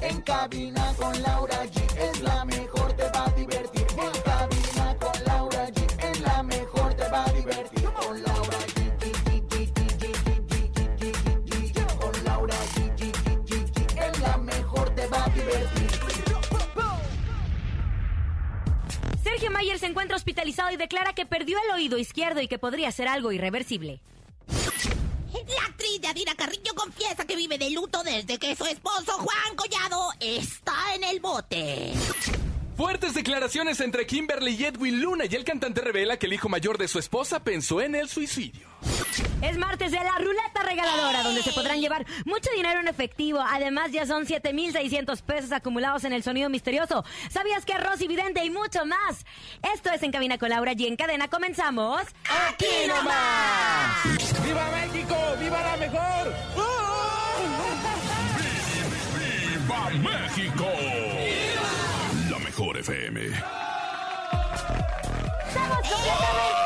En cabina con Laura G es la mejor, te va a divertir. En cabina con Laura G es la mejor, te va a divertir. Con Laura G. Con Laura G. Es la mejor, te va a divertir. Sergio Mayer se encuentra hospitalizado y declara que perdió el oído izquierdo y que podría ser algo irreversible. Yadira Carrillo confiesa que vive de luto desde que su esposo Juan Collado está en el bote. Fuertes declaraciones entre Kimberly y Edwin Luna y el cantante revela que el hijo mayor de su esposa pensó en el suicidio. Es martes de la ruleta regaladora, donde se podrán llevar mucho dinero en efectivo. Además, ya son 7,600 pesos acumulados en el sonido misterioso. ¿Sabías que Rosy Vidente y mucho más? Esto es En Cabina con Laura y en cadena comenzamos. ¡Aquí nomás! ¡Viva México! ¡Viva la mejor! ¡Viva México! La mejor FM. ¡Estamos completamente!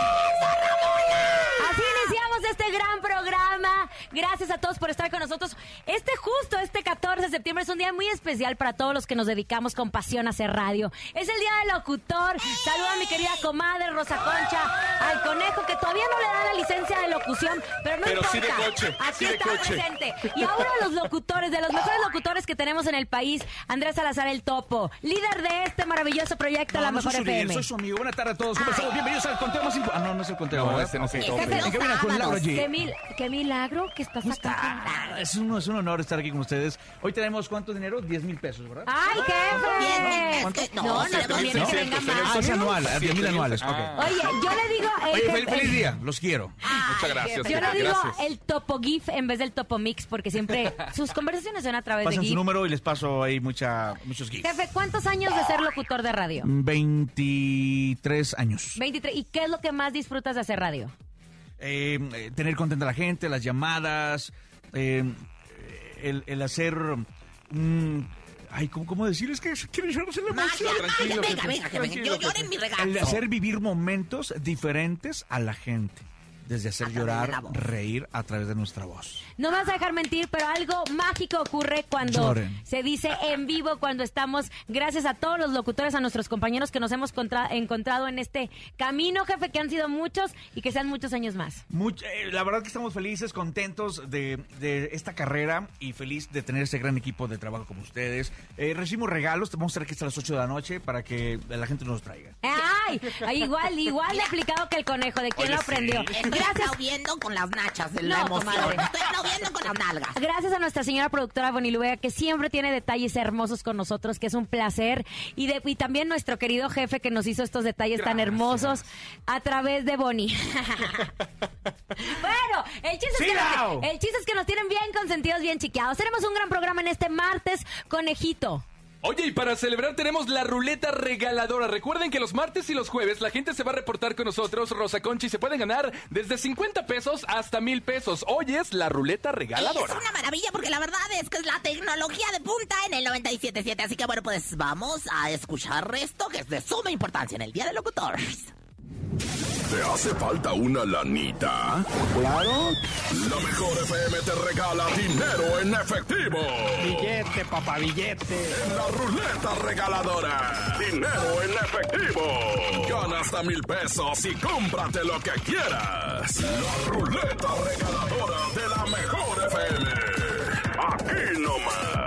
Así iniciamos este gran programa. Gracias a todos por estar con nosotros. Este justo, este 14 de septiembre es un día muy especial para todos los que nos dedicamos con pasión a hacer radio. Es el día del locutor. Saluda a mi querida comadre Rosa Concha, al conejo que todavía no le da la licencia de locución, pero no Pero sí importa. de coche, Aquí sí de está coche. presente. Y ahora los locutores, de los mejores locutores que tenemos en el país, Andrés Salazar el Topo, líder de este maravilloso proyecto La No, Mejor soy su líder, FM. soy su amigo. Buenas tardes a todos. ¿Cómo estamos? Bienvenidos al conteo más importante. Ah, no, no es el conteo. No, este no es el con Laura Qué, Qué estás. Es un, es un honor estar aquí con ustedes. Hoy tenemos cuánto dinero? 10 mil pesos, ¿verdad? ¡Ay, jefe! ¿Cuánto? No, No, no, conviene que venga más. Ah, es anual, 10 mil anuales. Ah. Oye, yo le digo... eh, Oye, fel- feliz día. Los quiero. Muchas gracias. Yo le digo el Topo GIF en vez del Topo Mix porque siempre sus conversaciones son a través de Pasan su GIF. número y les paso ahí mucha, muchos gifs. Jefe, ¿cuántos años de ser locutor de radio? 23 años. 23. ¿Y qué es lo que más disfrutas de hacer radio? Eh, tener contenta a la gente, las llamadas, eh, el, el hacer... mm, ay, ¿cómo, ¿cómo decir? Es que quiero echarse la Magia, venga, venga, venga. Yo lloro en mi El regazo. hacer vivir momentos diferentes a la gente. Desde hacer llorar, reír a través de nuestra voz. No me vas a dejar mentir, pero algo mágico ocurre cuando Lloren. se dice en vivo, cuando estamos, gracias a todos los locutores, a nuestros compañeros que nos hemos contra- encontrado en este camino, jefe, que han sido muchos y que sean muchos años más. Much- eh, la verdad que estamos felices, contentos de, de esta carrera y feliz de tener este gran equipo de trabajo como ustedes. Eh, recibimos regalos, vamos a estar aquí hasta las 8 de la noche para que la gente nos los traiga. ¡Ay! Igual, igual de aplicado que el conejo, ¿de quién Oye, lo aprendió? Gracias. aplaudiendo con las nachas de la No, emoción. comadre. Estoy aplaudiendo con las nalgas. Gracias a nuestra señora productora Bonnie Vega, que siempre tiene detalles hermosos con nosotros, que es un placer. Y, de, y también nuestro querido jefe que nos hizo estos detalles tan hermosos a través de Bonnie. bueno, el chiste, es que nos, el chiste es que nos tienen bien consentidos, bien chiqueados. Tenemos un gran programa en este martes, conejito. Oye, y para celebrar tenemos la ruleta regaladora. Recuerden que los martes y los jueves la gente se va a reportar con nosotros, Rosa Concha, y se pueden ganar desde 50 pesos hasta mil pesos. Hoy es la ruleta regaladora. Es una maravilla porque la verdad es que es la tecnología de punta en el 97.7. Así que bueno, pues vamos a escuchar esto que es de suma importancia en el Día del Locutor. ¿Te hace falta una lanita? Claro. La mejor FM te regala dinero en efectivo. Billete, papá, billete. En la ruleta regaladora. Dinero en efectivo. Gana hasta mil pesos y cómprate lo que quieras. La ruleta regaladora de la mejor FM. Aquí nomás.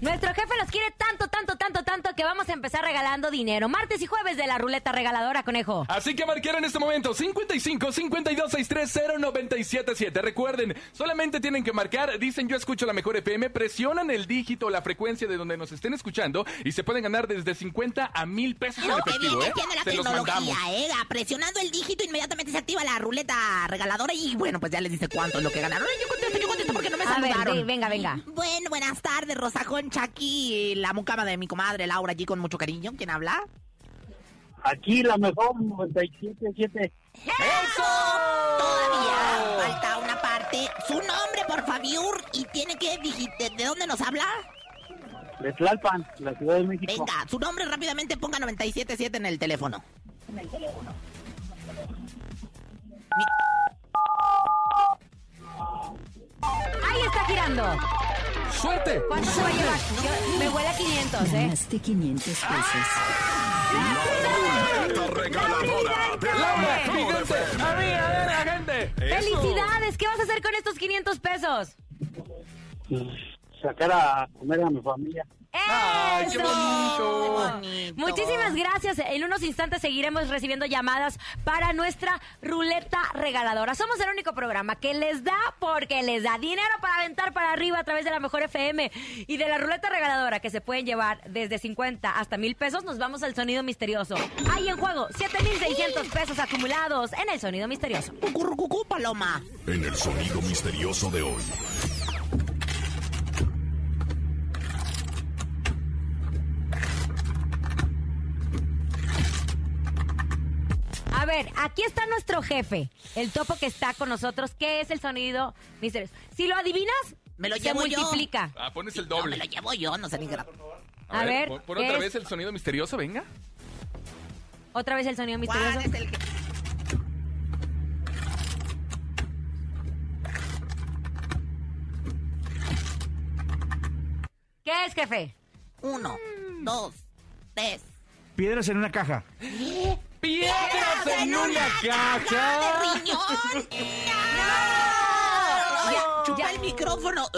Nuestro jefe los quiere tanto, tanto, tanto, tanto que vamos a empezar regalando dinero. Martes y jueves de la ruleta regaladora, conejo. Así que marcar en este momento 55 52 630 977. Recuerden, solamente tienen que marcar, dicen yo escucho la mejor FM, presionan el dígito la frecuencia de donde nos estén escuchando y se pueden ganar desde 50 a mil pesos en Lo que efectivo, viene ¿eh? tiene la Se tecnología, ¿eh? Presionando el dígito inmediatamente se activa la ruleta regaladora y bueno, pues ya les dice cuánto es lo que ganaron. Yo contesto, yo contesto porque no me A ver, saludaron. ve- venga, venga. Bueno, buenas tardes, Rosa Concha, aquí la mucama de mi comadre Laura, allí con mucho cariño. ¿Quién habla? Aquí la mejor 97.7. Todavía falta una parte. Su nombre, por favor, y tiene que dijiste, ¿de dónde nos habla? De Tlalpan, la Ciudad de México. Venga, su nombre rápidamente ponga 977 en el teléfono. Ahí está girando. ¡Suerte! ¿Cuánto se va a llevar? Yo- me huele a 500, ¿eh? Ganaste 500 pesos. Ruleta regaladora de la ¡Laura, mejor gigante! FM. ¡A mí, a ver, la gente! ¡Felicidades! ¿Qué vas a hacer con estos 500 pesos? Sacar a comer a mi familia. ¡Ay, qué bonito! Bonito. Muchísimas gracias. En unos instantes seguiremos recibiendo llamadas para nuestra ruleta regaladora. Somos el único programa que les da porque les da dinero para aventar para arriba a través de la mejor FM y de la ruleta regaladora que se pueden llevar desde 50 hasta mil pesos. Nos vamos al sonido misterioso. Hay en juego 7,600 pesos acumulados en el sonido misterioso. Paloma. En el sonido misterioso de hoy. A ver, aquí está nuestro jefe, el topo que está con nosotros. ¿Qué es el sonido misterioso? Si lo adivinas, Me lo se llevo yo. multiplica. Ah, pones el No, me doble. lo llevo yo, no sé ni qué. A ver, ¿qué otra es? vez el sonido misterioso, venga. Otra vez el sonido misterioso. ¿Cuál es el que- ¿Qué es, jefe? Uno, dos, tres. Piedras en una caja. ¡Piedras en una caja! ¡De riñón! ¡No! Ya, Chupa ya. el micrófono.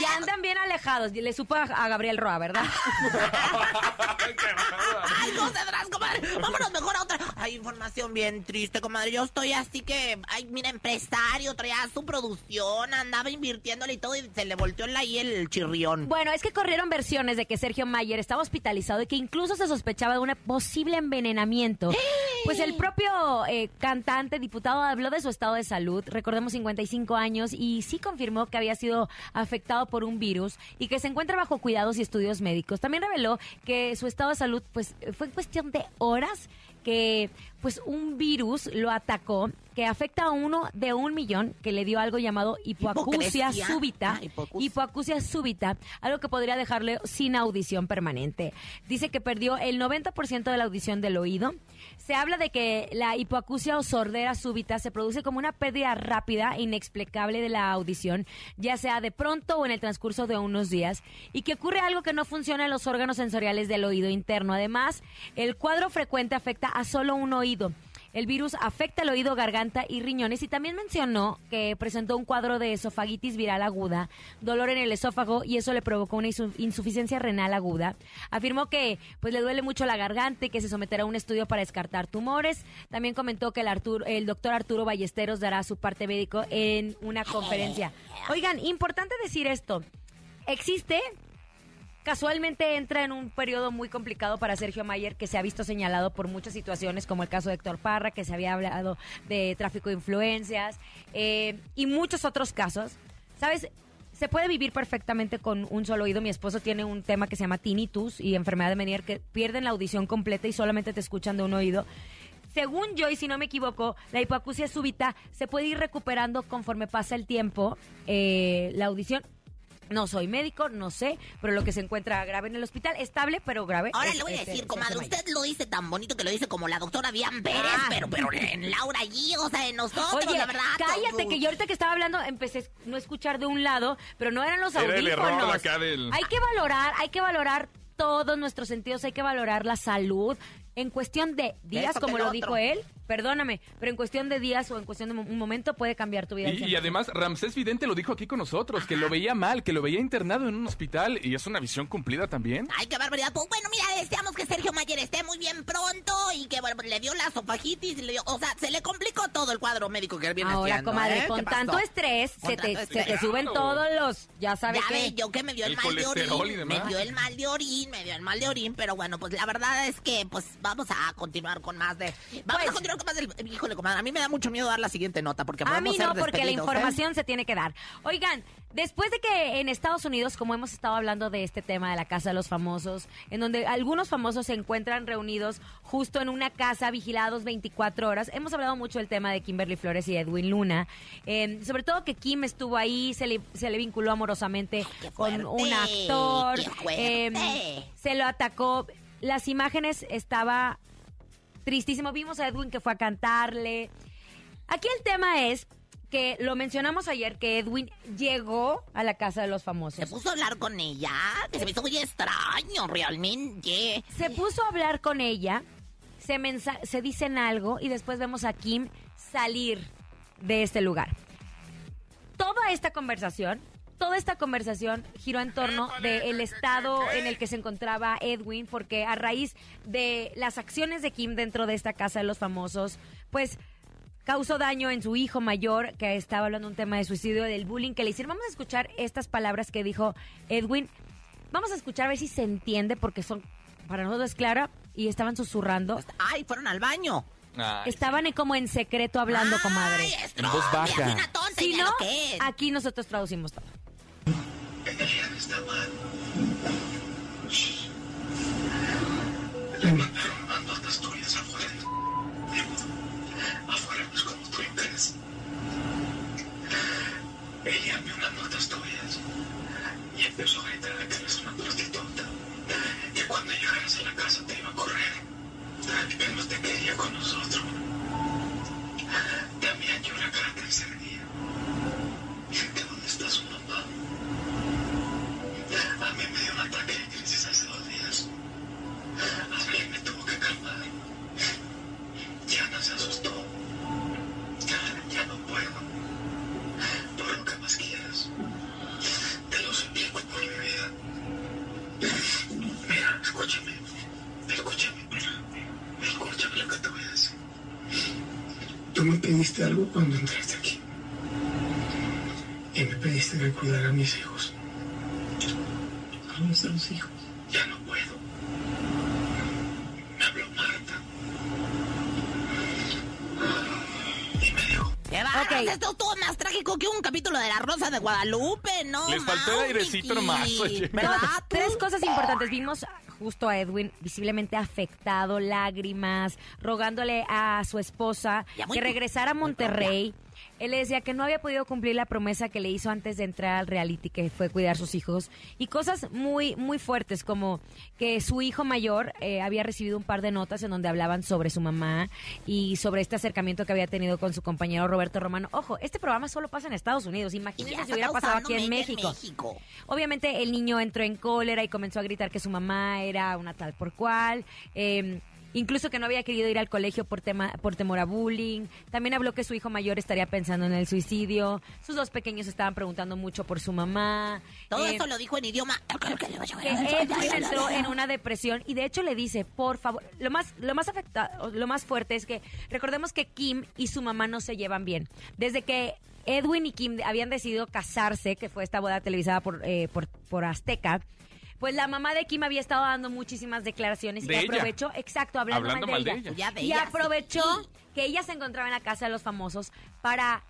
Ya andan bien alejados. Le supo a, a Gabriel Roa, ¿verdad? Ay, no comadre. Vámonos mejor a otra. Hay información bien triste, comadre. Yo estoy así que, ay, mira, empresario, traía su producción, andaba invirtiéndole y todo, y se le volteó el ahí el chirrión. Bueno, es que corrieron versiones de que Sergio Mayer estaba hospitalizado y que incluso se sospechaba de un posible envenenamiento. Pues el propio eh, cantante, diputado, habló de su estado de salud, recordemos 55 años, y sí confirmó que había sido afectado por un virus y que se encuentra bajo cuidados y estudios médicos. También reveló que su estado de salud pues fue en cuestión de horas que pues un virus lo atacó que afecta a uno de un millón que le dio algo llamado hipoacusia súbita Ah, hipoacusia. hipoacusia súbita, algo que podría dejarle sin audición permanente. Dice que perdió el 90% de la audición del oído. Se habla de que la hipoacusia o sordera súbita se produce como una pérdida rápida e inexplicable de la audición, ya sea de pronto o en el transcurso de unos días, y que ocurre algo que no funciona en los órganos sensoriales del oído interno. Además, el cuadro frecuente afecta a solo un oído. El virus afecta el oído, garganta y riñones y también mencionó que presentó un cuadro de esofagitis viral aguda, dolor en el esófago y eso le provocó una insu- insuficiencia renal aguda. Afirmó que pues le duele mucho la garganta y que se someterá a un estudio para descartar tumores. También comentó que el, el doctor Arturo Ballesteros dará su parte médico en una conferencia. Oigan, importante decir esto. Existe Casualmente entra en un periodo muy complicado para Sergio Mayer, que se ha visto señalado por muchas situaciones, como el caso de Héctor Parra, que se había hablado de tráfico de influencias, eh, y muchos otros casos. ¿Sabes? Se puede vivir perfectamente con un solo oído. Mi esposo tiene un tema que se llama tinnitus y enfermedad de Menier, que pierden la audición completa y solamente te escuchan de un oído. Según yo, y si no me equivoco, la hipoacusia súbita se puede ir recuperando conforme pasa el tiempo, eh, la audición. No soy médico, no sé, pero lo que se encuentra grave en el hospital, estable, pero grave. Ahora es- le voy a es, decir, comadre, usted lo dice tan bonito que lo dice como la doctora Diane Pérez, Ah. pero, pero en Laura allí, o sea, en nosotros, Oye, la verdad. cállate, tú- que yo ahorita que estaba hablando empecé a no escuchar de un lado, pero no eran los Era el audífonos. error acá del- Hay que valorar, hay que valorar todos nuestros sentidos, hay que valorar la salud. En cuestión de días, como lo lo otro. dijo él, perdóname, pero en cuestión de días o en cuestión de un momento puede cambiar tu vida. Y, y 100%. además, Ramsés Vidente lo dijo aquí con nosotros, que lo veía mal, que lo veía internado en un hospital, y es una visión cumplida también. Ay, qué barbaridad. Pues bueno, mira, deseamos que Sergio Mayer esté muy bien pronto y que bueno, le dio la sofagitis, y le dio, o sea, se le complicó todo el cuadro médico que él viene Ahora, haciendo, comadre, ¿eh? con tanto estrés, Con se, te, tanto se te estrés. suben todos los, ya sabes Ya qué. ve, yo que me dio el, El mal de orín. Me dio el mal de orín, me dio el mal de orín, pero bueno, pues la verdad es que pues vamos a continuar con más de. Vamos Pues- a continuar es, el- híjole, comadre, a mí me da mucho miedo dar la siguiente nota porque A mí ser no, porque la ¿eh? información se tiene que dar. Oigan, después de que en Estados Unidos, como hemos estado hablando de este tema de la casa de los famosos, en donde algunos famosos se encuentran reunidos justo en una casa vigilados 24 horas, hemos hablado mucho del tema de Kimberly Flores y Edwin Luna, eh, sobre todo que Kim estuvo ahí, se le, se le vinculó amorosamente con un actor, eh, se lo atacó, las imágenes estaba tristísimo. Vimos a Edwin que fue a cantarle. Aquí el tema es que lo mencionamos ayer que Edwin llegó a la casa de los Se famosos. puso a hablar con ella, que se me hizo muy extraño, realmente. Se puso a hablar con ella, se, mensa- se dicen algo y después vemos a Kim salir de este lugar. Toda esta conversación, toda esta conversación giró en torno del estado en el que se encontraba Edwin, porque a raíz de las acciones de Kim dentro de esta casa de los famosos, pues causó daño en su hijo mayor, que estaba hablando un tema de suicidio, del bullying que le hicieron. Vamos a escuchar estas palabras que dijo Edwin. Vamos a escuchar a ver si se entiende, porque son, para nosotros es clara, y estaban susurrando. Ay, fueron al baño. Ay, Estaban como en secreto hablando, comadre. Ay, es En voz baja. Es una tonta Si idea no, lo que es. aquí nosotros traducimos todo. Le mandaron unas notas tuyas afuera. Afuera no es como tú crees. Ella envió unas notas tuyas y empezó a gritar que eres una prostituta. Que cuando llegaras a la casa te iba a correr. Que no te quería con nosotros. También día. Que dónde está su mamá. A mí me dio un ataque de crisis hace dos días. Alguien me tuvo que calmar. No se asustó. Ya no puedo. Por lo que más quieras. Te lo suplico por mi vida. Mira, escúchame. Escúchame. Escúchame lo que te voy a decir. Tú me pediste algo cuando entraste pediste que cuidara a mis hijos. ¿A los hijos? Ya no puedo. Me habló Marta. Y me dijo, ¡Qué bárbaro! Ok. Esto estuvo más trágico que un capítulo de La Rosa de Guadalupe, ¿no? Les faltó el airecito oye. ¿Verdad? Tres cosas importantes. Vimos justo a Edwin visiblemente afectado, lágrimas, rogándole a su esposa que regresara a muy Monterrey. Él le decía que no había podido cumplir la promesa que le hizo antes de entrar al reality, que fue cuidar sus hijos. Y cosas muy, muy fuertes, como que su hijo mayor eh, había recibido un par de notas en donde hablaban sobre su mamá y sobre este acercamiento que había tenido con su compañero Roberto Romano. Ojo, este programa solo pasa en Estados Unidos. Imagínense si hubiera pasado aquí en México. México. Obviamente el niño entró en cólera y comenzó a gritar que su mamá era una tal por cual. eh, incluso que no había querido ir al colegio por tema por temor a bullying. También habló que su hijo mayor estaría pensando en el suicidio. Sus dos pequeños estaban preguntando mucho por su mamá. Todo eh, esto lo dijo en idioma. que Edwin entró en una depresión y de hecho le dice, por favor, lo más, lo más afectado, lo más fuerte es que recordemos que Kim y su mamá no se llevan bien. Desde que Edwin y Kim habían decidido casarse, que fue esta boda televisada por, eh, por, por Azteca, pues la mamá de Kim había estado dando muchísimas declaraciones De y ella. aprovechó, exacto, hablando, Hablando mal de mal ella. de Y aprovechó sí. que ella se encontraba en la casa de los famosos para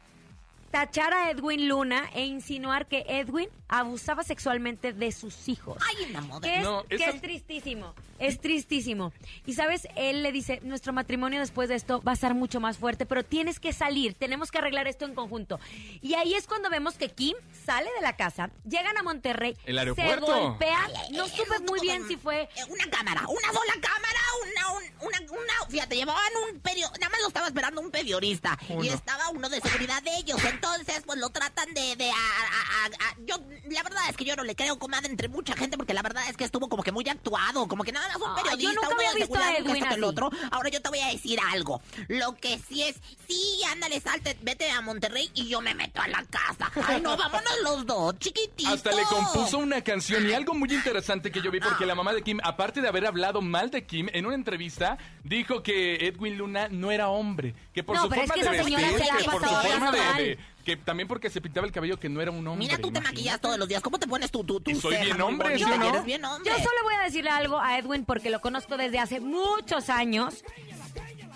tachar a Edwin Luna e insinuar que Edwin abusaba sexualmente de sus hijos. Ay, en la moda. Que es, No, que es tristísimo, es tristísimo. Y sabes, él le dice, nuestro matrimonio después de esto va a estar mucho más fuerte, pero tienes que salir, tenemos que arreglar esto en conjunto. Y ahí es cuando vemos que Kim sale de la casa, llegan a Monterrey, El se aeropuerto. golpea, Ay, no supe muy bien si fue... Eh, Una cámara, una sola cámara, una, un- una, una, fíjate, llevaban un periodista, nada más lo estaba esperando un periodista y estaba uno de seguridad de ellos, entonces pues lo tratan de, de, a- a- a- a- yo, la verdad es que yo no le creo, comadre, entre mucha gente, porque la verdad es que estuvo como que muy actuado, como que nada un Ay, yo periodista, nunca uno había de visto a Edwin el otro, ahora yo te voy a decir algo, lo que sí es, sí, ándale, salte, vete a Monterrey y yo me meto a la casa, ay no, vámonos los dos, chiquititos. Hasta le compuso una canción y algo muy interesante que yo vi porque la mamá de Kim, aparte de haber hablado mal de Kim en una entrevista, dijo que Edwin Luna no era hombre, que por No, su pero es forma que de esa señora vestir, se la que ha por su pasado forma de, hablando de- mal. Que también porque se pintaba el cabello que no era un hombre. Mira, tú te imagínate. maquillas todos los días. ¿Cómo te pones tú, tú, tú? Y soy bien hombre? ¿sí o no? Eres bien hombre. Yo solo voy a decirle algo a Edwin porque lo conozco desde hace muchos años.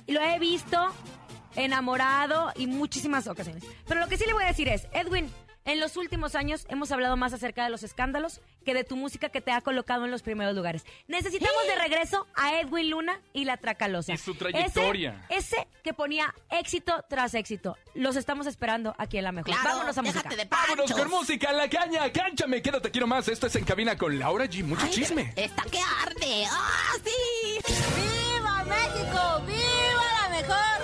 y lo he visto enamorado y muchísimas ocasiones. Pero lo que sí le voy a decir es, Edwin, en los últimos años hemos hablado más acerca de los escándalos que de tu música que te ha colocado en los primeros lugares. Necesitamos de regreso a Edwin Luna y la Tracalosa. Y su trayectoria. Ese, ese que ponía éxito tras éxito. Los estamos esperando aquí en la mejor. Claro, Vámonos a música. déjate de Vámonos con música, la caña, cánchame, quédate, quiero más. Esto es En Cabina con Laura G. Mucho Ay, chisme. Está que arde. ¡Ah, sí! ¡Viva México! ¡Viva la mejor!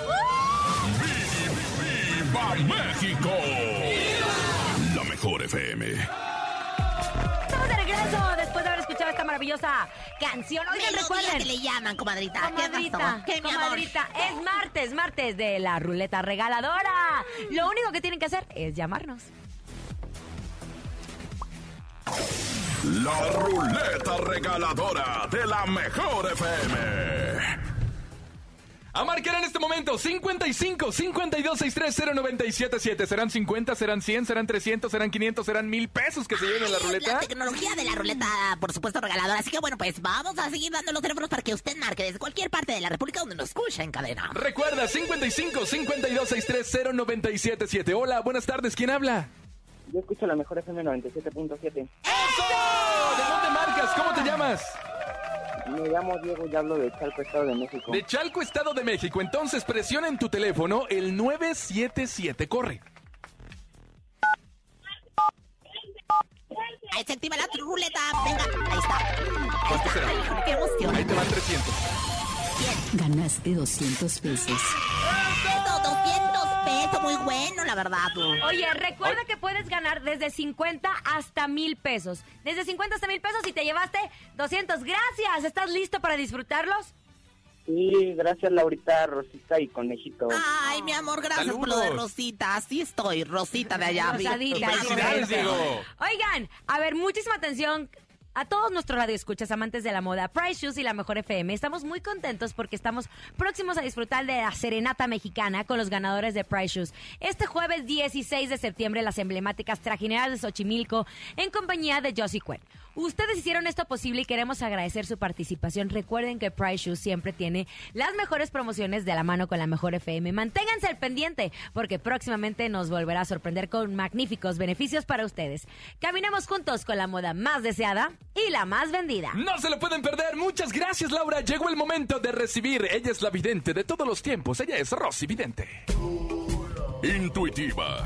¡Viva México! FM. Estamos de regreso después de haber escuchado esta maravillosa canción. Oigan, Melodía recuerden. que le llaman, comadrita. ¿Qué Comadrita, pasó? ¿Qué, mi amor? comadrita, es martes, martes de la ruleta regaladora. Lo único que tienen que hacer es llamarnos. La ruleta regaladora de la mejor FM. A marcar en este momento 55 52 630 977. ¿Serán 50, serán 100, serán 300, serán 500, serán 1000 pesos que se lleven en la ruleta? La tecnología de la ruleta, por supuesto, regaladora. Así que bueno, pues vamos a seguir dando los teléfonos para que usted marque desde cualquier parte de la República donde nos escucha en cadena. Recuerda 55 52 630 977. Hola, buenas tardes. ¿Quién habla? Yo escucho la mejor FM 97.7. ¡Eso! ¿De dónde marcas? ¿Cómo te llamas? Me llamo Diego y hablo de Chalco, Estado de México. De Chalco, Estado de México. Entonces presiona en tu teléfono el 977. Corre. Ahí se activa la ruleta. Venga, ahí está. ¿Cuánto será? Ay, ¡Qué emoción! Ahí te van 300. Ganaste 200 pesos. Esto, 200 pesos, muy bueno, la verdad. Oye, recuerda que puedes ganar desde 50 hasta mil pesos. Desde 50 hasta mil pesos y te llevaste 200. Gracias. ¿Estás listo para disfrutarlos? Sí, gracias Laurita, Rosita y Conejito. Ay, mi amor, gracias por lo de. Rosita. Así estoy, Rosita de allá. Rosadita. Felicidades. Oigan, a ver, muchísima atención. A todos nuestros radioescuchas, amantes de la moda, Price Shoes y la Mejor FM, estamos muy contentos porque estamos próximos a disfrutar de la serenata mexicana con los ganadores de Price Shoes. Este jueves 16 de septiembre, las emblemáticas trajineras de Xochimilco en compañía de Josie Cuen. Ustedes hicieron esto posible y queremos agradecer su participación. Recuerden que Price Shoes siempre tiene las mejores promociones de la mano con la Mejor FM. Manténganse al pendiente porque próximamente nos volverá a sorprender con magníficos beneficios para ustedes. Caminamos juntos con la moda más deseada y la más vendida. No se lo pueden perder. Muchas gracias, Laura. Llegó el momento de recibir. Ella es la vidente de todos los tiempos. Ella es Rosy Vidente. Intuitiva,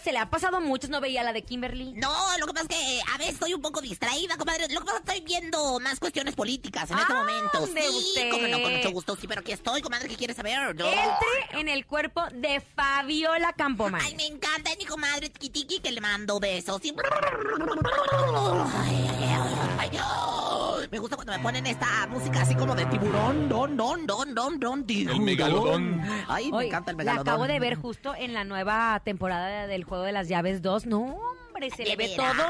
se le ha pasado a muchos, no veía la de Kimberly. No, lo que pasa es que a veces estoy un poco distraída, comadre. Lo que pasa es que estoy viendo más cuestiones políticas en este Ah, momento. ¿de Sí, usted? como no, con mucho gusto. Sí, pero aquí estoy, comadre. ¿Qué quieres saber? Entre en el cuerpo de Fabiola Campoman. Ay, me encanta, es mi comadre Tiki que le mando besos. Y... Ay, ay, ay, ay. Me gusta cuando me ponen esta música así como de tiburón, don, don, don, don, don, tiburón. megalodón. Ay, me Oye, encanta el La megalodón. acabo de ver justo en la nueva temporada del Juego de las Llaves 2. No, hombre, se ¿De le ve veras? todo.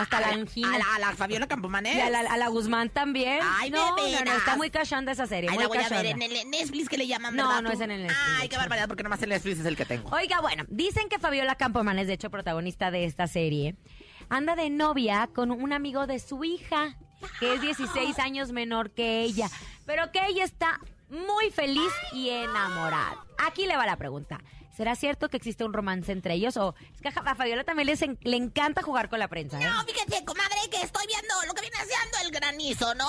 Hasta A la angina. A la, a la Fabiola Campomanes. Y a la, a la Guzmán también. Ay, no, no, no, está muy cachanda esa serie. Ay, muy la voy a ver cachonda. en el Netflix que le llaman, No, ¿verdad, no tú? es en el Netflix, Ay, qué barbaridad, porque nomás el Netflix es el que tengo. Oiga, bueno, dicen que Fabiola Campoman es de hecho protagonista de esta serie. Anda de novia con un amigo de su hija, que es 16 años menor que ella, pero que ella está muy feliz y enamorada. Aquí le va la pregunta. ¿Será cierto que existe un romance entre ellos? O es que a Fabiola también les en- le encanta jugar con la prensa, ¿eh? No, fíjate, comadre, que estoy viendo lo que viene siendo el granizo, ¿no?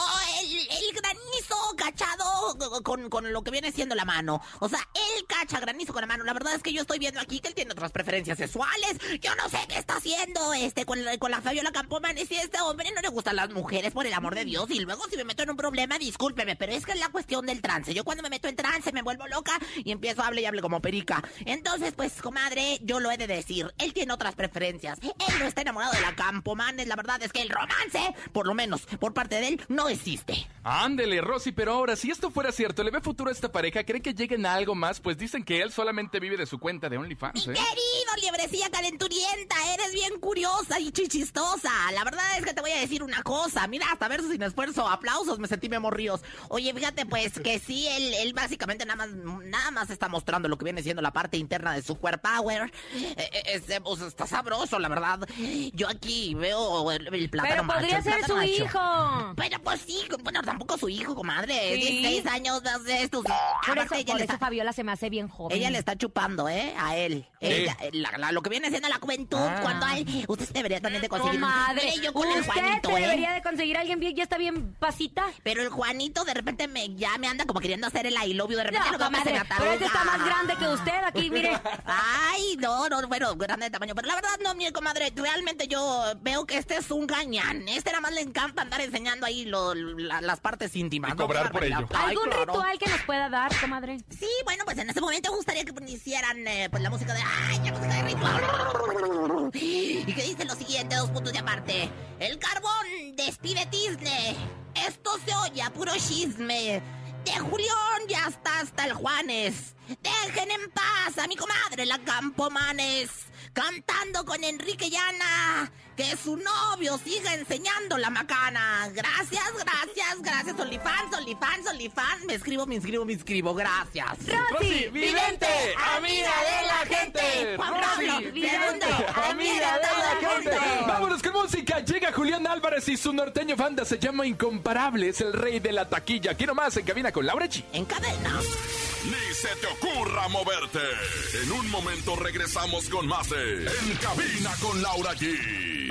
Con, lo que viene siendo la mano. O sea, él cacha granizo con la mano. La verdad es que yo estoy viendo aquí que él tiene otras preferencias sexuales. Yo no sé qué está haciendo este con, la- con la Fabiola Campoman. Y este hombre no le gustan las mujeres, por el amor de Dios. Y luego si me meto en un problema, discúlpeme, pero es que es la cuestión del trance. Yo cuando me meto en trance me vuelvo loca y empiezo a hablar y hable como perica. Entonces, pues, comadre, yo lo he de decir. Él tiene otras preferencias. Él no está enamorado de la Campomanes. La verdad es que el romance, por lo menos por parte de él, no existe. Ándele, Rosy, pero ahora, si esto fuera cierto, ¿le ve futuro a esta pareja? ¿Cree que lleguen a algo más? Pues dicen que él solamente vive de su cuenta de OnlyFans, ¿eh? Querido liebrecilla calenturienta, eres bien curiosa y chichistosa. La verdad es que te voy a decir una cosa. Mira, hasta verso sin esfuerzo, aplausos, me sentí memorríos. Oye, fíjate pues que sí, él, él básicamente nada más, nada más está mostrando lo que viene siendo la parte interna de su core power. Eh, eh, este, pues, está sabroso, la verdad. Yo aquí veo el, el plátano Pero macho, podría el ser plátano su macho. hijo. Pero pues sí, bueno, tampoco su hijo, comadre. Sí. 16 años de estos. Por eso, ella por le eso está- Fabiola se me hace bien joven. ella le está chupando, ¿eh? A él. Ella, la- la- lo que viene siendo la juventud. Ah. Cuando hay. Usted debería también de conseguir. Comadre, Mire, yo con el usted Juanito, te ¿eh? debería de conseguir a alguien bien, ya está bien pasita. Pero el Juanito de repente me, ya me anda como queriendo hacer el I love you. De repente No, lo se comadre, me ataruga. pero este está más grande que usted aquí, mire. Ay, no, no, bueno, grande de tamaño. Pero la verdad, no, mi comadre, realmente yo veo que este es un gañán. Este nada más le encanta andar enseñando ahí lo- la- las partes íntimas. Y ¿no? cobrar Qué por ello. Ay, ¿Algún claro. ritual que nos pueda dar, comadre? Sí, bueno, pues en ese momento me gustaría que hicieran eh, pues la música de ¡Ay, la música de ritual! Y que dice lo siguiente, dos puntos de aparte. El carbón despide tizne. Esto se oye a puro chisme. De Julián ya está hasta el Juanes. Dejen en paz a mi comadre, la Campomanes. Cantando con Enrique Llana. Que su novio siga enseñando la macana. Gracias, gracias, gracias. Olifans, Olifans, Olifans. Me escribo, me inscribo, me inscribo. Gracias. Rosy, vidente, amiga de la gente. Juan Rosy, vidente, amiga de la gente. Vámonos con música. Llega Julián Álvarez y su norteño banda se llama Incomparable. Es el rey de la taquilla. Aquí nomás en cabina con Laura G. En cadena. Ni se te ocurra moverte. En un momento regresamos con más de En Cabina con Laura G.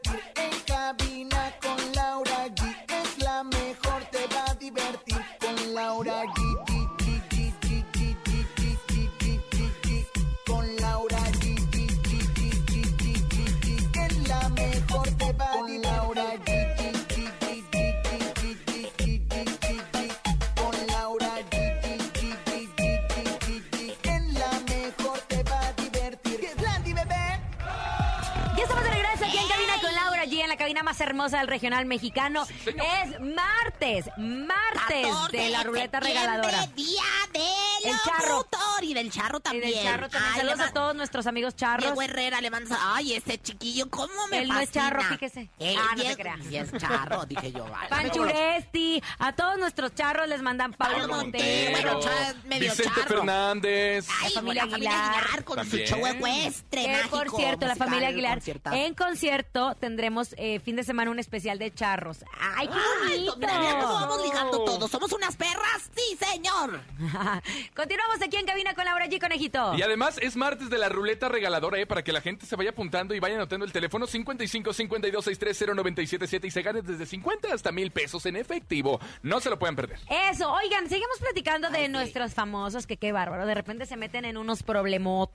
Más hermosa del regional mexicano. es martes, martes 14 de la ruleta regaladora. Día del El charro. y del charro Y también. del charro también. Ay, Saludos a todos nuestros amigos charros. Diego Herrera le manda. Ay, ese chiquillo, ¿cómo me Él no es charro, fíjese. Eh, Ah, no te Diego- creas. Sí es charro, dije yo. Ay, Panchuresti, a todos nuestros charros les mandan Pablo Montero. Montero, bueno, medio Vicente charro. Fernández. Ay, La familia la familia Aguilar. Aguilar con También. su show ecuestre, Que, por cierto, la familia Aguilar, en concierto tendremos eh, fin de semana un especial de charros. ¡Ay, qué Ay, bonito! mira, mira cómo vamos ligando todos. ¿Somos unas perras? Sí, señor. Continuamos aquí en cabina con Laura G. Conejito. Y además es martes de la ruleta regaladora, ¿eh? Para que la gente se vaya apuntando y vaya anotando el teléfono 55 52 630 977 y se gane desde 50 hasta mil pesos en efectivo. No se lo pueden perder. Eso, oigan, seguimos platicando de nuestros famosos, que qué bárbaro, de repente se meten en unos problemot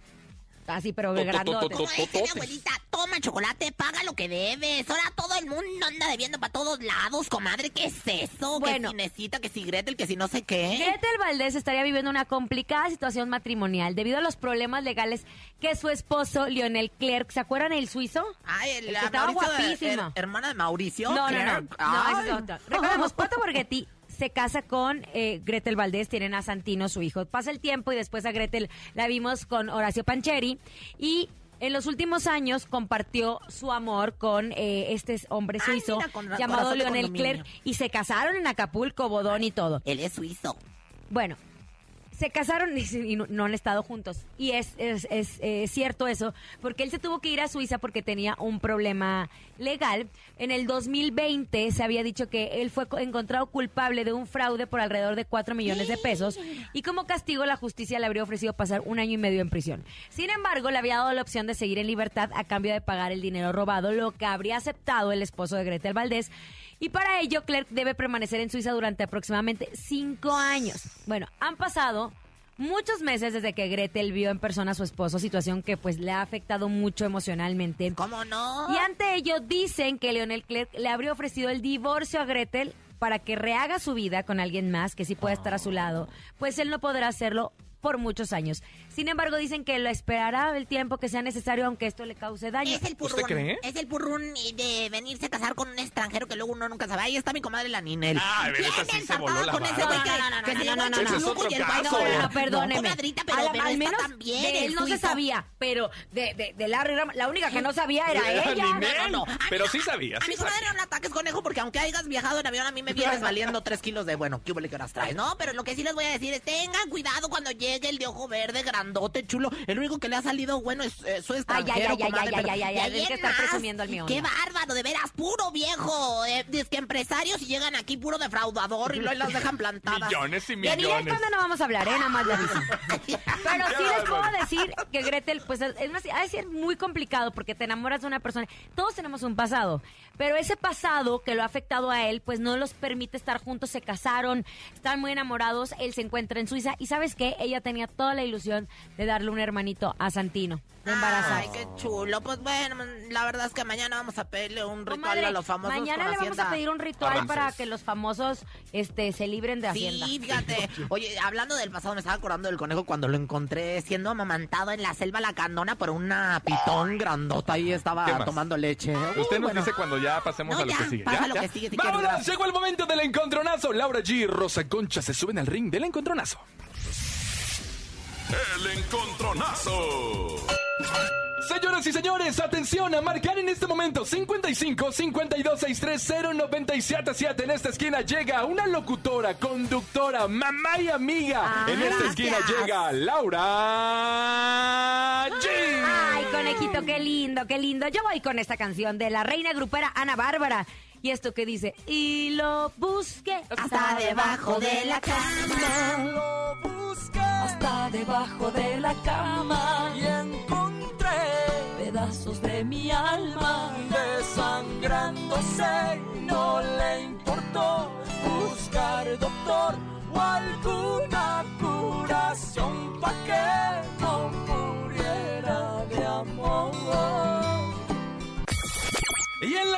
así, pero tototes. abuelita, toma chocolate, paga lo que debes. Ahora todo el mundo anda debiendo para todos lados, comadre. ¿Qué es eso? Bueno. que si necesita, que si Gretel, que si no sé qué. Gretel Valdés estaría viviendo una complicada situación matrimonial debido a los problemas legales que su esposo, Lionel Clerc, ¿se acuerdan el suizo? Ay, el, que estaba guapísimo. her- hermana de Mauricio. No, no, no. No otro. Recordemos, Pato Borghetti se casa con eh, Gretel Valdés, tienen a Santino, su hijo. Pasa el tiempo y después a Gretel la vimos con Horacio Pancheri y en los últimos años compartió su amor con eh, este hombre Ay, suizo mira, llamado Leonel. Clerc y se casaron en Acapulco, Bodón y todo. Él es suizo. Bueno, se casaron y, y no, no han estado juntos. Y es, es, es, eh, cierto eso, porque él se tuvo que ir a Suiza porque tenía un problema legal. En el 2020 se había dicho que él fue co- encontrado culpable de un fraude por alrededor de 4 millones de pesos y como castigo la justicia le habría ofrecido pasar un año y medio en prisión. Sin embargo, le había dado la opción de seguir en libertad a cambio de pagar el dinero robado, lo que habría aceptado el esposo de Gretel Valdés. Y para ello, Clerc debe permanecer en Suiza durante aproximadamente cinco años. Bueno, han pasado muchos meses desde que Gretel vio en persona a su esposo, situación que pues le ha afectado mucho emocionalmente. ¿Cómo no? Y ante ello dicen que Leonel Clerc le habría ofrecido el divorcio a Gretel para que rehaga su vida con alguien más que sí pueda estar a su lado, pues él no podrá hacerlo por muchos años. Sin embargo, dicen que lo esperará el tiempo que sea necesario aunque esto le cause daño. Es el purrún. Es el purrún de venirse casar con un extranjero que luego uno nunca sabe. Ahí está mi comadre la Ninel. Ah, a ver, esa sí se voló la con ese güey que, que se llevó el Ese es chamuco otro y el baile. No, perdóneme. No, comadrita, pero, al, pero al menos también de él no se sabía, pero de, de, de Larry Ramos, la única que no sabía era ella. No, no, no. Pero sí sabía, A mi comadre no la ataques, conejo, porque aunque hayas viajado en avión, a mí me vienes valiendo tres kilos de, bueno, ¿qué que horas traes? No, pero lo que sí les voy a decir es, tengan cuidado cuando llegue el de ojo verde, grandote, chulo. El único que le ha salido bueno es eh, su Ay, extranjero, ay, ay, comadre, ay, pero ay, ay, de ay, ahí hay que en estar más, presumiendo el mío, Puro viejo. Eh, dice que empresarios y llegan aquí puro defraudador y luego las dejan plantadas. Millones y De Ninel millones. cuando no vamos a hablar, ¿eh? Nada más le aviso. Pero sí les puedo decir que Gretel, pues es una, ha de ser muy complicado porque te enamoras de una persona. Todos tenemos un pasado, pero ese pasado que lo ha afectado a él, pues no los permite estar juntos. Se casaron, están muy enamorados. Él se encuentra en Suiza y ¿sabes qué? Ella tenía toda la ilusión de darle un hermanito a Santino, de embarazar. Ay, qué chulo. Pues bueno, la verdad es que mañana vamos a pedirle un ritual Comadre, a los famosos mañana con le vamos a pedir un ritual para que los famosos este, se libren de Hacienda. Sí, fíjate. Oye, hablando del pasado, me estaba acordando del conejo cuando lo encontré siendo amamantado en la selva lacandona por una pitón grandota. Ahí ¿Qué estaba tomando leche. Usted nos bueno. dice cuando ya pasemos No, a lo ya, que sigue. pasa ¿Ya? lo ¿Ya? que sigue, Vámonos, llegó el momento del encontronazo. Laura G y Rosa Concha se suben al ring del encontronazo. El encontronazo. Señoras y señores, atención a marcar en este momento 55 52 630 977. En esta esquina llega una locutora, conductora, mamá y amiga. Ah, en esta gracias. esquina llega Laura G. Ay, conejito, qué lindo, qué lindo. Yo voy con esta canción de la reina grupera Ana Bárbara. Y esto que dice, y lo busqué Hasta debajo de la cama. hasta debajo de la cama y pedazos de mi alma desangrándose. No le importó buscar doctor o alguna curación pa' que no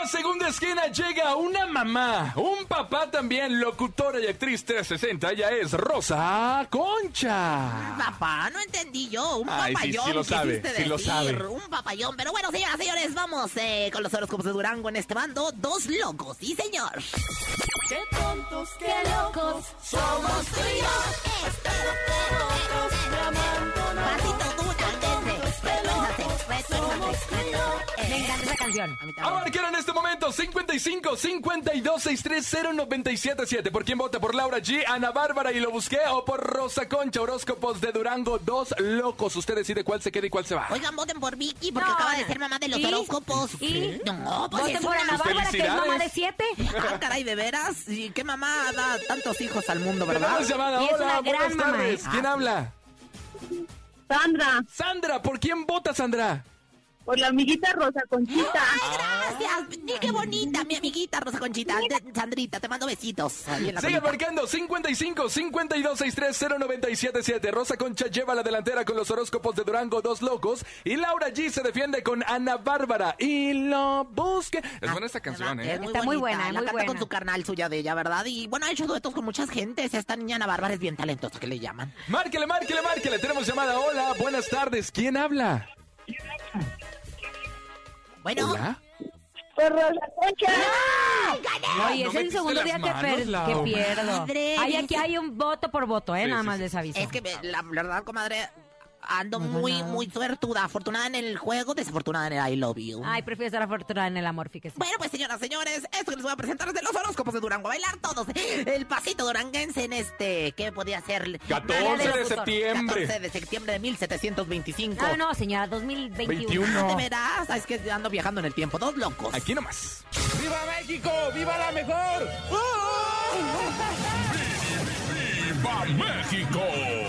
la segunda esquina llega una mamá, un papá también, locutora y actriz 360. Ella es Rosa Concha. Papá, no entendí yo. Un Ay, sí, papayón. sí lo sabe, quisiste sí lo decir, sabe. Un papayón. Pero bueno, señoras y señores, vamos eh, con los horóscopos de Durango en este bando. Dos locos, sí, señor. Qué tontos, qué locos somos tú y yo. Otros me abandonaron. Pasito Me encanta esa canción. A mí A también. marcar en este momento 55 52 630 977. ¿Por quién vota? ¿Por Laura G, Ana Bárbara y lo busqué? ¿O por Rosa Concha? Horóscopos de Durango, dos locos. Usted decide cuál se queda y cuál se va. Oigan, voten por Vicky porque No, acaba de ser mamá de los ¿y? horóscopos. ¿Y? No, pues Voten por. Ana Bárbara, que es mamá de siete. Ah, caray, ¿de veras? ¿Y qué mamá da tantos hijos al mundo, verdad? Tenemos llamada. Hola, una buenas mamá, tardes. ¿eh? ¿Quién Ah, habla? Sandra, Sandra, ¿por quién vota, Sandra? Por la amiguita Rosa Conchita. Ay, gracias. Ni qué bonita, mi amiguita Rosa Conchita. Sandrita, te mando besitos. Ahí en la Sigue colita. marcando 55 52 630 977. Rosa Concha lleva la delantera con los horóscopos de Durango, dos locos. Y Laura G se defiende con Ana Bárbara. Y lo busque. Es buena esta canción, Es ¿eh? muy Está muy buena, La muy canta buena. con su carnal suya de ella, ¿verdad? Y bueno, ha hecho duetos con muchas gentes. Esta niña Ana Bárbara es bien talentosa, que le llaman. Márquele, márquele, márquele. Tenemos llamada. Hola, buenas tardes. ¿Quién habla? Bueno, Hola. Por Rosa Concha. Oye, no es el segundo día que, per- que pierdo. Madre, Ay, aquí hay un voto por voto, ¿eh? Sí, Nada sí, más sí. les aviso. es que me- la verdad, comadre, ando muy, muy suertuda. Afortunada en el juego, desafortunada en el I love you. Ay, prefiero estar afortunada en el amor, fíjese. Bueno, pues señoras, señores, esto que les voy a presentar es de los horóscopos de Durango. A bailar todos. El pasito duranguense en este, ¿qué podía ser? 14 de septiembre. 14 de septiembre de 1725. No, no, señora, 2021. 21. ¿De veras? Es que ando viajando en el tiempo. Dos locos. Aquí nomás. ¡Viva México! ¡Viva la mejor! ¡Viva México!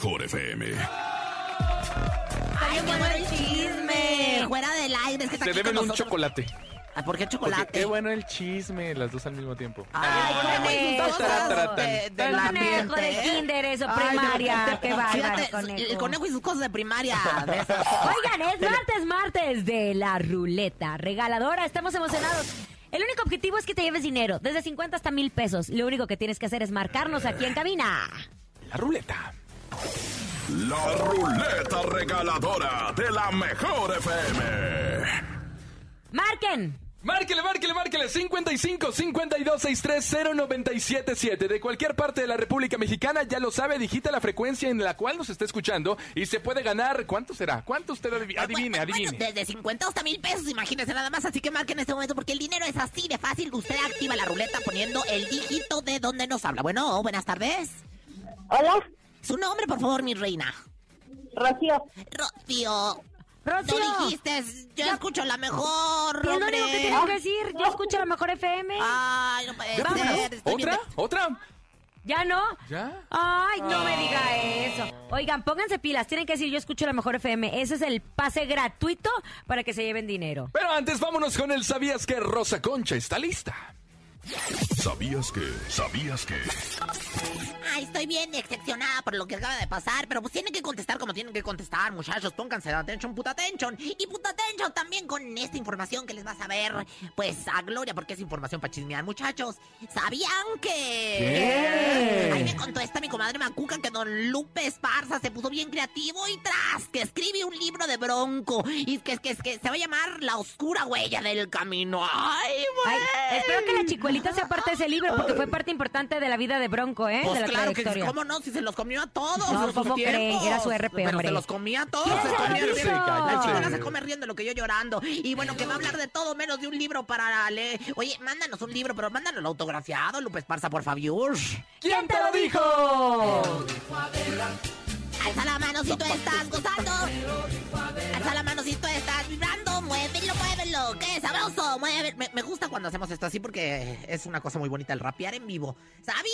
Mejor FM. ¡Ay, qué bueno el chisme! Fuera del aire, es que está aquí deben con un nosotros. chocolate. Ah, ¿Por qué Porque chocolate? qué bueno el chisme, las dos al mismo tiempo. Ay, cosas Taratatan. de- del Conejo ambiente, de ¿eh? kinder, eso, Ay, de primaria. Qué bárbaro, fíjate, conejo. El conejo y sus cosas de primaria. de esas. Oigan, es martes, martes de la ruleta regaladora. Estamos emocionados. El único objetivo es que te lleves dinero, desde 50 hasta mil pesos. Lo único que tienes que hacer es marcarnos aquí en cabina. La ruleta. La ruleta regaladora de la mejor FM. ¡Marquen! Márquele, márquele, márquele 55 52 63 0977 de cualquier parte de la República Mexicana, ya lo sabe, digita la frecuencia en la cual nos está escuchando y se puede ganar, ¿cuánto será? ¿Cuánto usted adiv- adivine, Bueno, adivine? desde 50 hasta mil pesos, imagínense nada más. Así que marquen en este momento porque el dinero es así de fácil. Usted activa la ruleta poniendo el dígito de donde nos habla. Bueno, buenas tardes. Hola, Su nombre, por favor, mi reina. Rocío. Rocío. ¡Rocío! No dijiste, yo escucho la mejor, ¿Qué es lo único que tienes que decir? Yo escucho la mejor FM. Ay, no puede Vámonos. ser. estoy ¿Otra? bien- ¿Otra? ¿Ya no? ¿Ya? Ay, no me diga eso. Oigan, pónganse pilas. Tienen que decir yo escucho la mejor FM. Ese es el pase gratuito para que se lleven dinero. Pero antes vámonos con el ¿Sabías que Rosa Concha está lista? ¿Sabías que? ¿Sabías que? Ay, estoy bien decepcionada por lo que acaba de pasar, pero pues tienen que contestar como tienen que contestar, muchachos. Pónganse atención, puta atención. Y puta atención también con esta información que les vas a ver, pues a gloria, porque es información para chismear, muchachos. ¿Sabían que...? ¿Qué? Ay, me contó esta mi comadre Macuca que don Lupe Esparza se puso bien creativo y tras que escribe un libro de bronco y que, que, que se va a llamar La Oscura Huella del Camino. Ay, güey. Espero que la chicuelita sea parte de ese libro porque fue parte importante de la vida de Bronco, ¿eh? Pues de la claro que sí, trayectoria. cómo no, si se los comió a todos. No, ¿cómo cree? Era su RP, Pero hombre. se los comía a todos. ¿Quién se comía riendo. La chingona se come riendo lo que yo llorando. Y bueno, que va a hablar de todo menos de un libro para leer. Oye, mándanos un libro, pero mándanos autografiado, Lupe Esparza, por favor. ¿Quién te lo dijo? Alza la mano si tú estás gozando. Alza la mano si tú estás vibrando. ¡Qué sabroso! Mueve. Me, me gusta cuando hacemos esto así porque es una cosa muy bonita el rapear en vivo. ¿Sabían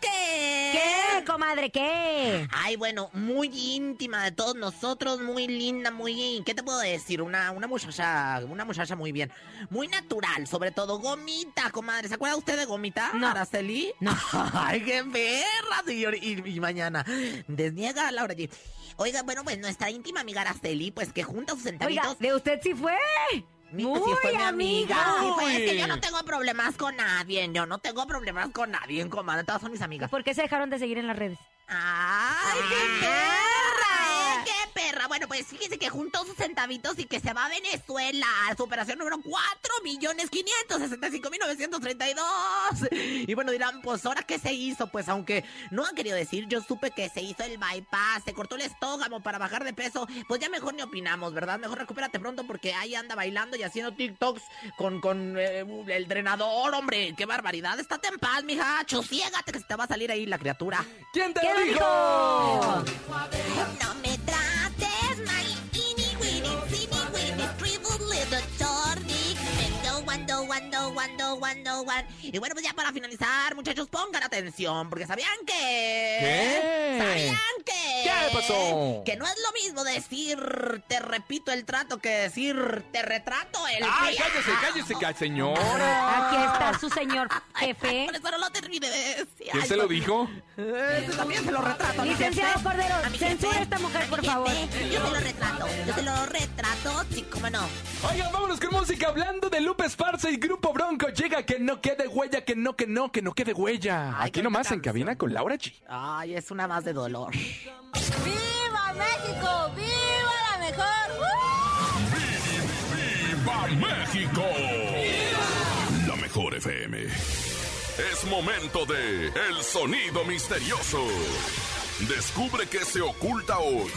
que...? ¿Qué, comadre? ¿Qué? Ay, bueno, muy íntima de todos nosotros, muy linda, muy... ¿Qué te puedo decir? Una, una muchacha, una muchacha muy bien. Muy natural, sobre todo Gomita, comadre. ¿Se acuerda usted de Gomita, No. Araceli? No. Ay, qué perra, señor. Y, y mañana, desniega a Laura G. Oiga, bueno, pues nuestra íntima amiga Araceli, pues que junta sus centavitos... Oiga, de usted sí fue. Muy sí fue mi amiga. Sí fue. Es que yo no tengo problemas con nadie. Yo no tengo problemas con nadie, comadre. Todas son mis amigas. ¿Por qué se dejaron de seguir en las redes? ¡Ay, qué perra! ¡Qué perra! Bueno, pues fíjese que juntó sus centavitos y que se va a Venezuela. Su operación número 4 millones 565 mil 932. Y bueno, dirán, pues, ¿ahora qué se hizo? Pues, aunque no han querido decir, yo supe que se hizo el bypass, se cortó el estómago para bajar de peso. Pues ya mejor ni opinamos, ¿verdad? Mejor recupérate pronto porque ahí anda bailando y haciendo TikToks con, con eh, el drenador, hombre. ¡Qué barbaridad! Estate en paz, mija. Chosiégate que se te va a salir ahí la criatura. ¿Quién te ¿Qué lo lo dijo? dijo? No me wando, wando, wan. Y bueno, pues ya para finalizar, muchachos, pongan atención, porque ¿sabían que? ¿Qué? ¿Sabían que? ¿Qué pasó? Que no es lo mismo decir te repito el trato que decir te retrato el ¡Ay, criado. cállese, cállese, señora! Aquí está su señor jefe. Por eso no lo terminé de decir. ¿Quién se lo dijo? Ese también se lo retrato. Licenciado. Cordero, censura a esta mujer, por favor. Yo se lo retrato. Yo se lo retrato, sí, cómo no. Oigan, vámonos con música. Hablando de Lupe Esparza y Grupo Bronco, llega que no quede huella, que no, que no, que no quede huella. Ay, Aquí nomás en cabina con Laura G. Ay, es una más de dolor. ¡Viva México! ¡Viva la mejor! ¡Viva México! La mejor FM. Es momento de El Sonido Misterioso. Descubre qué se oculta hoy.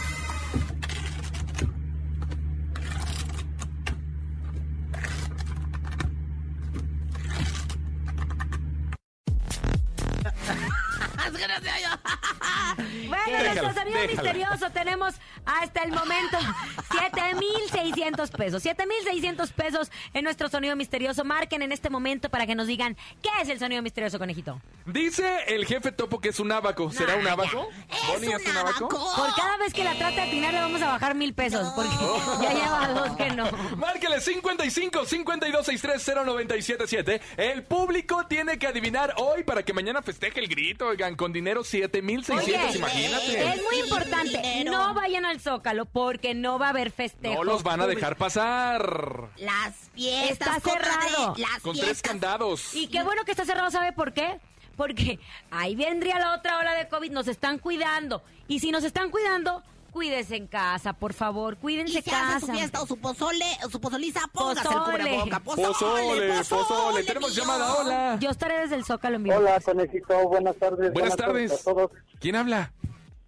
Bueno, Déjala, nuestro sonido déjala. misterioso tenemos hasta el momento 7,600 pesos. 7,600 pesos en nuestro sonido misterioso. Marquen en este momento para que nos digan qué es el sonido misterioso, conejito. Dice el jefe Topo que es un abaco. ¿Será un abaco? ya. ¿Bonnie Es un abaco. Por cada vez que la trate de atinar le vamos a bajar mil pesos. Porque ya lleva dos que no. Márquele 55 52 63 0977. El público tiene que adivinar hoy para que mañana festeje el grito, oigan, con dinero 7600, Oye, imagínate. Es muy importante, dinero. no vayan al Zócalo porque no va a haber festejo. No los van a dejar pasar. Las fiestas, Está cerrado. las Con tres candados. Y qué bueno que está cerrado, ¿sabe por qué? Porque ahí vendría la otra ola de COVID, nos están cuidando. Y si nos están cuidando, cuídense en casa, por favor, cuídense en si hace su casa. fiesta o su pozole o su pozoliza, póngase el Pozole. cubreboca. Pozole, Pozole, pozole. Tenemos niño. llamada, hola. Yo estaré desde el Zócalo en vivo. Hola, conejito, buenas tardes. Buenas tardes. a todos. ¿Quién habla?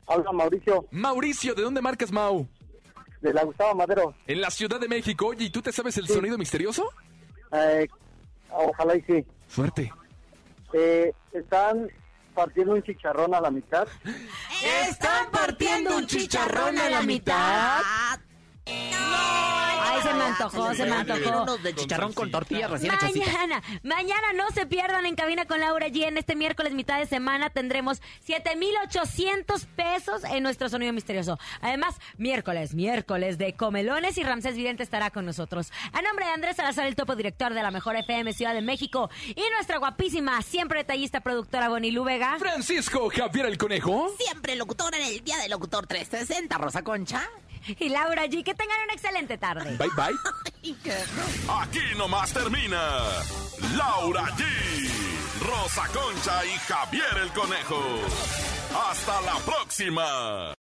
Habla Mauricio, Mauricio, ¿de dónde marcas, Mau? de la Gustavo Madero. En la Ciudad de México. Oye, ¿y tú te sabes el sonido misterioso? Eh, ojalá y sí. Suerte. Eh, están partiendo un chicharrón a la mitad. ¿Están partiendo un chicharrón a la mitad? Ay, se me antojó, se me antojó. Unos de chicharrón con tortillas recién hechas. Mañana, mañana no se pierdan en Cabina con Laura G. En este miércoles, mitad de semana, tendremos 7,800 pesos en nuestro sonido misterioso. Además, miércoles, miércoles de comelones y Ramsés Vidente estará con nosotros. A nombre de Andrés Salazar, el topo director de la Mejor FM Ciudad de México y nuestra guapísima, siempre detallista productora Bonilú Vega. Francisco Javier el Conejo. Siempre locutor en el día del locutor 360, Rosa Concha. Y Laura G. Que tengan una excelente tarde. Bye, bye. Aquí nomás termina Laura G, Rosa Concha y Javier el Conejo. Hasta la próxima.